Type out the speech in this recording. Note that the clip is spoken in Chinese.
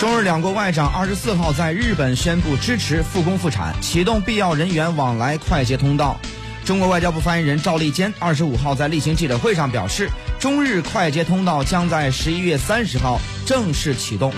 中日两国外长二十四号在日本宣布支持复工复产启动必要人员往来快捷通道。中国外交部发言人赵立坚二十五号在例行记者会上表示中日快捷通道将在十一月三十号正式启动。